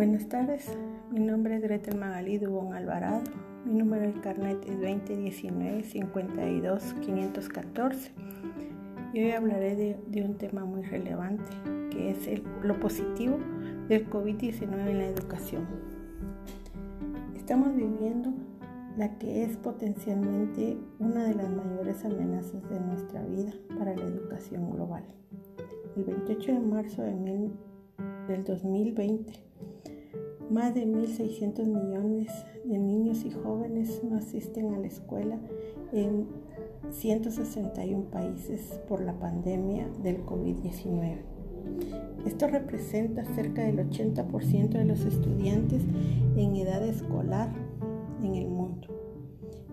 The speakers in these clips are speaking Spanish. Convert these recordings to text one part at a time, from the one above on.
Buenas tardes, mi nombre es Gretel Magalí Dubón Alvarado, mi número de carnet es 2019 52 514 y hoy hablaré de, un tema muy relevante que es lo positivo del COVID-19 en la educación. Estamos viviendo la que es potencialmente una de las mayores amenazas de nuestra vida para la educación global. El 28 de marzo de del 2020, más de 1.600 millones de niños y jóvenes no asisten a la escuela en 161 países por la pandemia del COVID-19. Esto representa cerca del 80% de los estudiantes en edad escolar en el mundo.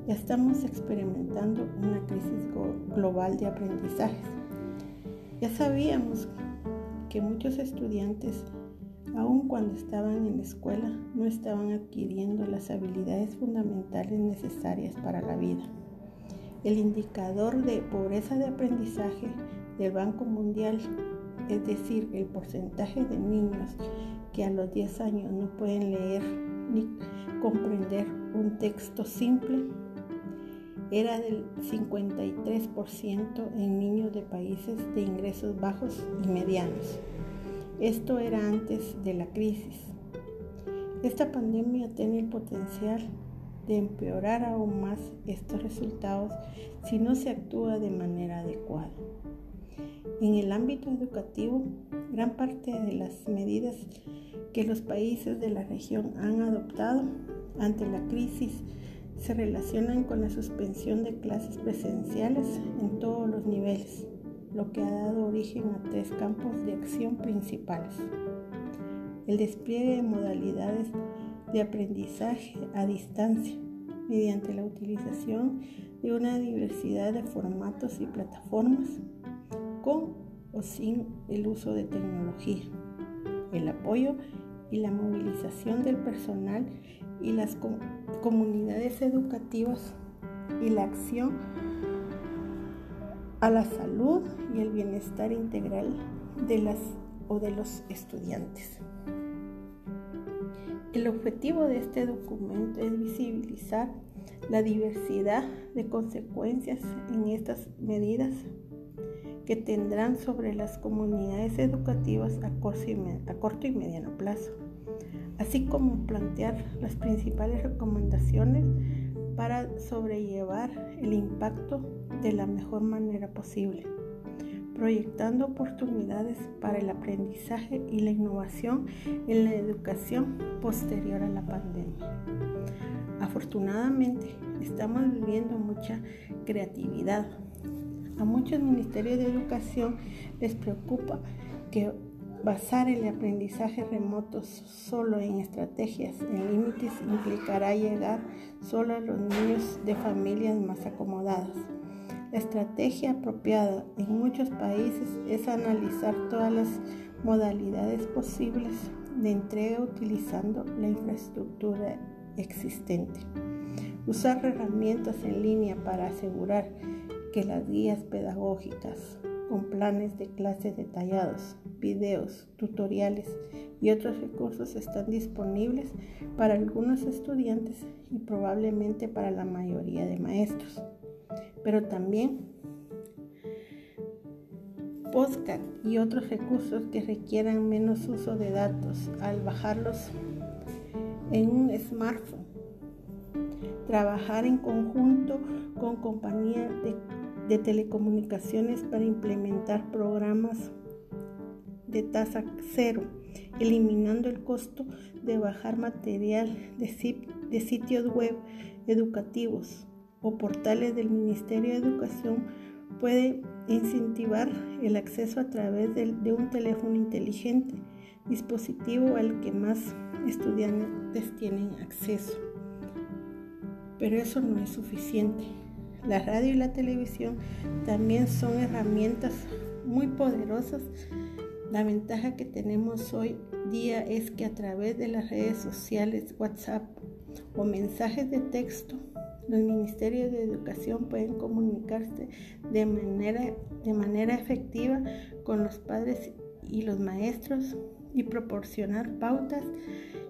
Ya estamos experimentando una crisis global de aprendizajes. Ya sabíamos que muchos estudiantes aun cuando estaban en la escuela, no estaban adquiriendo las habilidades fundamentales necesarias para la vida. El indicador de pobreza de aprendizaje del Banco Mundial, es decir, el porcentaje de niños que a los 10 años no pueden leer ni comprender un texto simple, era del 53% en niños de países de ingresos bajos y medianos. Esto era antes de la crisis. Esta pandemia tiene el potencial de empeorar aún más estos resultados si no se actúa de manera adecuada. En el ámbito educativo, gran parte de las medidas que los países de la región han adoptado ante la crisis se relacionan con la suspensión de clases presenciales en todos los niveles lo que ha dado origen a tres campos de acción principales. El despliegue de modalidades de aprendizaje a distancia mediante la utilización de una diversidad de formatos y plataformas con o sin el uso de tecnología, el apoyo y la movilización del personal y las comunidades educativas y la acción a la salud y el bienestar integral de las o de los estudiantes. El objetivo de este documento es visibilizar la diversidad de consecuencias en estas medidas que tendrán sobre las comunidades educativas a corto y mediano plazo, así como plantear las principales recomendaciones para sobrellevar el impacto de la mejor manera posible, proyectando oportunidades para el aprendizaje y la innovación en la educación posterior a la pandemia. Afortunadamente, estamos viviendo mucha creatividad. A muchos ministerios de educación les preocupa que Basar el aprendizaje remoto solo en estrategias en límites implicará llegar solo a los niños de familias más acomodadas. La estrategia apropiada en muchos países es analizar todas las modalidades posibles de entrega utilizando la infraestructura existente. Usar herramientas en línea para asegurar que las guías pedagógicas con planes de clases detallados, videos, tutoriales y otros recursos están disponibles para algunos estudiantes y probablemente para la mayoría de maestros. Pero también podcast y otros recursos que requieran menos uso de datos al bajarlos en un smartphone. Trabajar en conjunto con compañías de de telecomunicaciones para implementar programas de tasa cero, eliminando el costo de bajar material de, sitios web educativos o portales del Ministerio de Educación puede incentivar el acceso a través de, de un teléfono inteligente, dispositivo al que más estudiantes tienen acceso. Pero eso no es suficiente. La radio y la televisión también son herramientas muy poderosas. La ventaja que tenemos hoy día es que a través de las redes sociales, WhatsApp o mensajes de texto, los ministerios de educación pueden comunicarse de manera, de manera efectiva con los padres y los maestros y proporcionar pautas,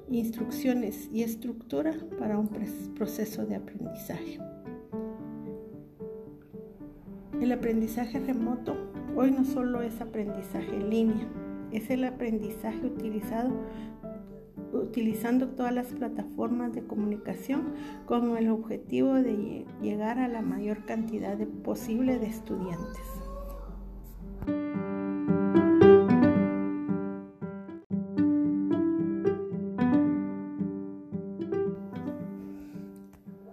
instrucciones y estructura para un proceso de aprendizaje. El aprendizaje remoto hoy no solo es aprendizaje en línea, es el aprendizaje utilizado utilizando todas las plataformas de comunicación con el objetivo de llegar a la mayor cantidad posible de estudiantes.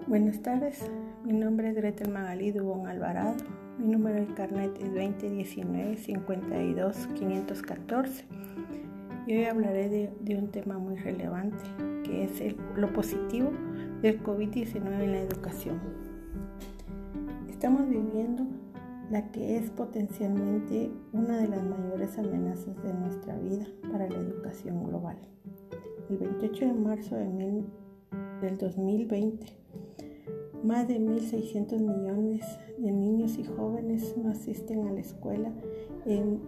Buenas tardes, mi nombre es Gretel Magalí Dubón Alvarado, mi número de carnet es 2019 52 514 y hoy hablaré de, un tema muy relevante, que es lo positivo del COVID-19 en la educación. Estamos viviendo la que es potencialmente una de las mayores amenazas de nuestra vida para la educación global. El 28 de marzo de del 2020, más de 1.600 millones de niños y jóvenes no asisten a la escuela en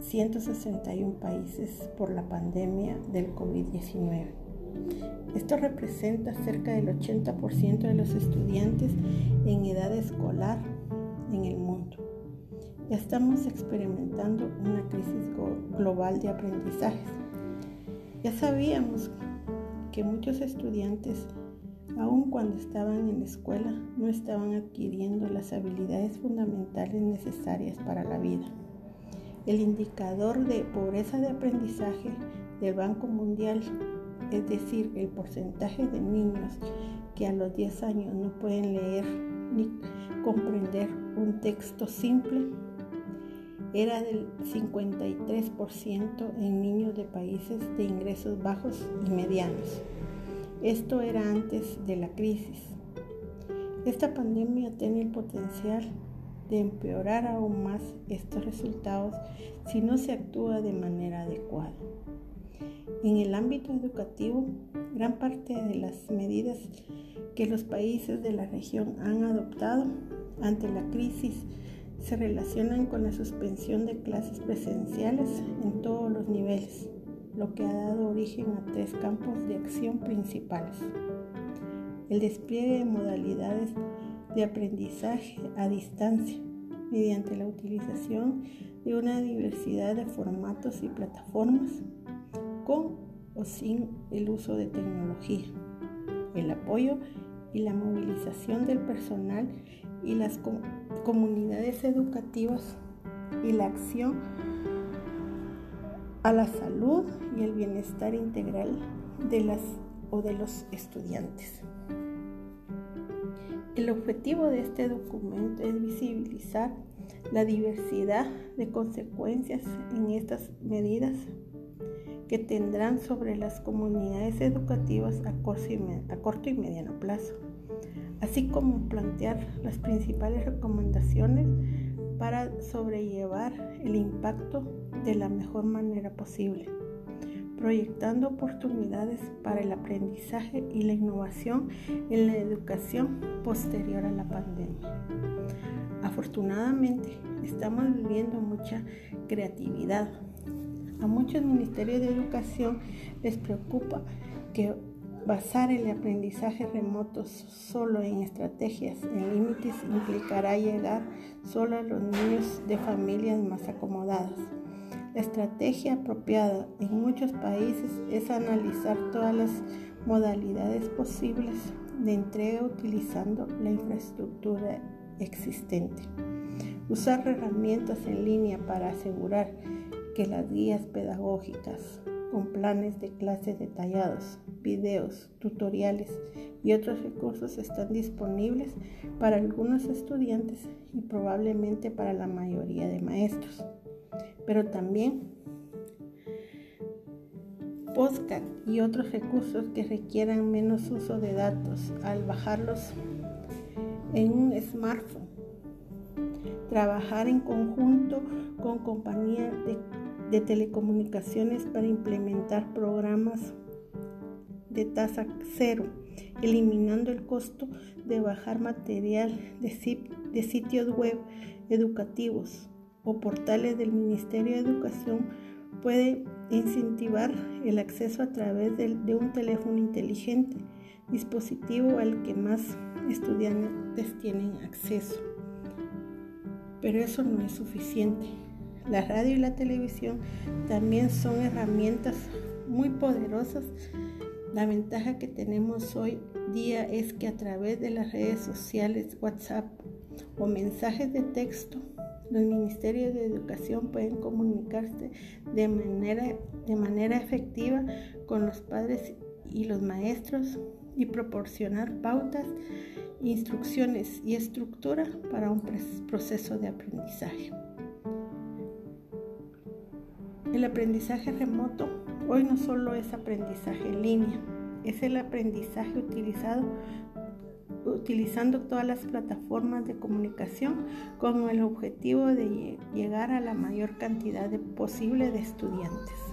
161 países por la pandemia del COVID-19. Esto representa cerca del 80% de los estudiantes en edad escolar en el mundo. Ya estamos experimentando una crisis global de aprendizajes. Ya sabíamos que muchos estudiantes, aun cuando estaban en la escuela, no estaban adquiriendo las habilidades fundamentales necesarias para la vida. El indicador de pobreza de aprendizaje del Banco Mundial, es decir, el porcentaje de niños que a los 10 años no pueden leer ni comprender un texto simple, era del 53% en niños de países de ingresos bajos y medianos. Esto era antes de la crisis. Esta pandemia tiene el potencial de empeorar aún más estos resultados si no se actúa de manera adecuada. En el ámbito educativo, gran parte de las medidas que los países de la región han adoptado ante la crisis se relacionan con la suspensión de clases presenciales en todos los niveles, lo que ha dado origen a tres campos de acción principales. El despliegue de modalidades de aprendizaje a distancia mediante la utilización de una diversidad de formatos y plataformas con o sin el uso de tecnología, el apoyo y la movilización del personal y las comunidades educativas y la acción a la salud y el bienestar integral de las o de los estudiantes. El objetivo de este documento es visibilizar la diversidad de consecuencias en estas medidas que tendrán sobre las comunidades educativas a corto y mediano plazo, así como plantear las principales recomendaciones para sobrellevar el impacto de la mejor manera posible proyectando oportunidades para el aprendizaje y la innovación en la educación posterior a la pandemia. Afortunadamente, estamos viviendo mucha creatividad. A muchos ministerios de educación les preocupa que basar el aprendizaje remoto solo en estrategias en límites implicará llegar solo a los niños de familias más acomodadas. La estrategia apropiada en muchos países es analizar todas las modalidades posibles de entrega utilizando la infraestructura existente. Usar herramientas en línea para asegurar que las guías pedagógicas con planes de clases detallados, videos, tutoriales y otros recursos están disponibles para algunos estudiantes y probablemente para la mayoría de maestros pero también podcast y otros recursos que requieran menos uso de datos al bajarlos en un smartphone. Trabajar en conjunto con compañías de, telecomunicaciones para implementar programas de tasa cero, eliminando el costo de bajar material de sitios web educativos o portales del Ministerio de Educación puede incentivar el acceso a través de, un teléfono inteligente, dispositivo al que más estudiantes tienen acceso. Pero eso no es suficiente. La radio y la televisión también son herramientas muy poderosas. La ventaja que tenemos hoy día es que a través de las redes sociales, WhatsApp o mensajes de texto, los ministerios de educación pueden comunicarse de manera, de manera efectiva con los padres y los maestros y proporcionar pautas, instrucciones y estructura para un proceso de aprendizaje. El aprendizaje remoto hoy no solo es aprendizaje en línea, es el aprendizaje utilizado utilizando todas las plataformas de comunicación con el objetivo de llegar a la mayor cantidad posible de estudiantes.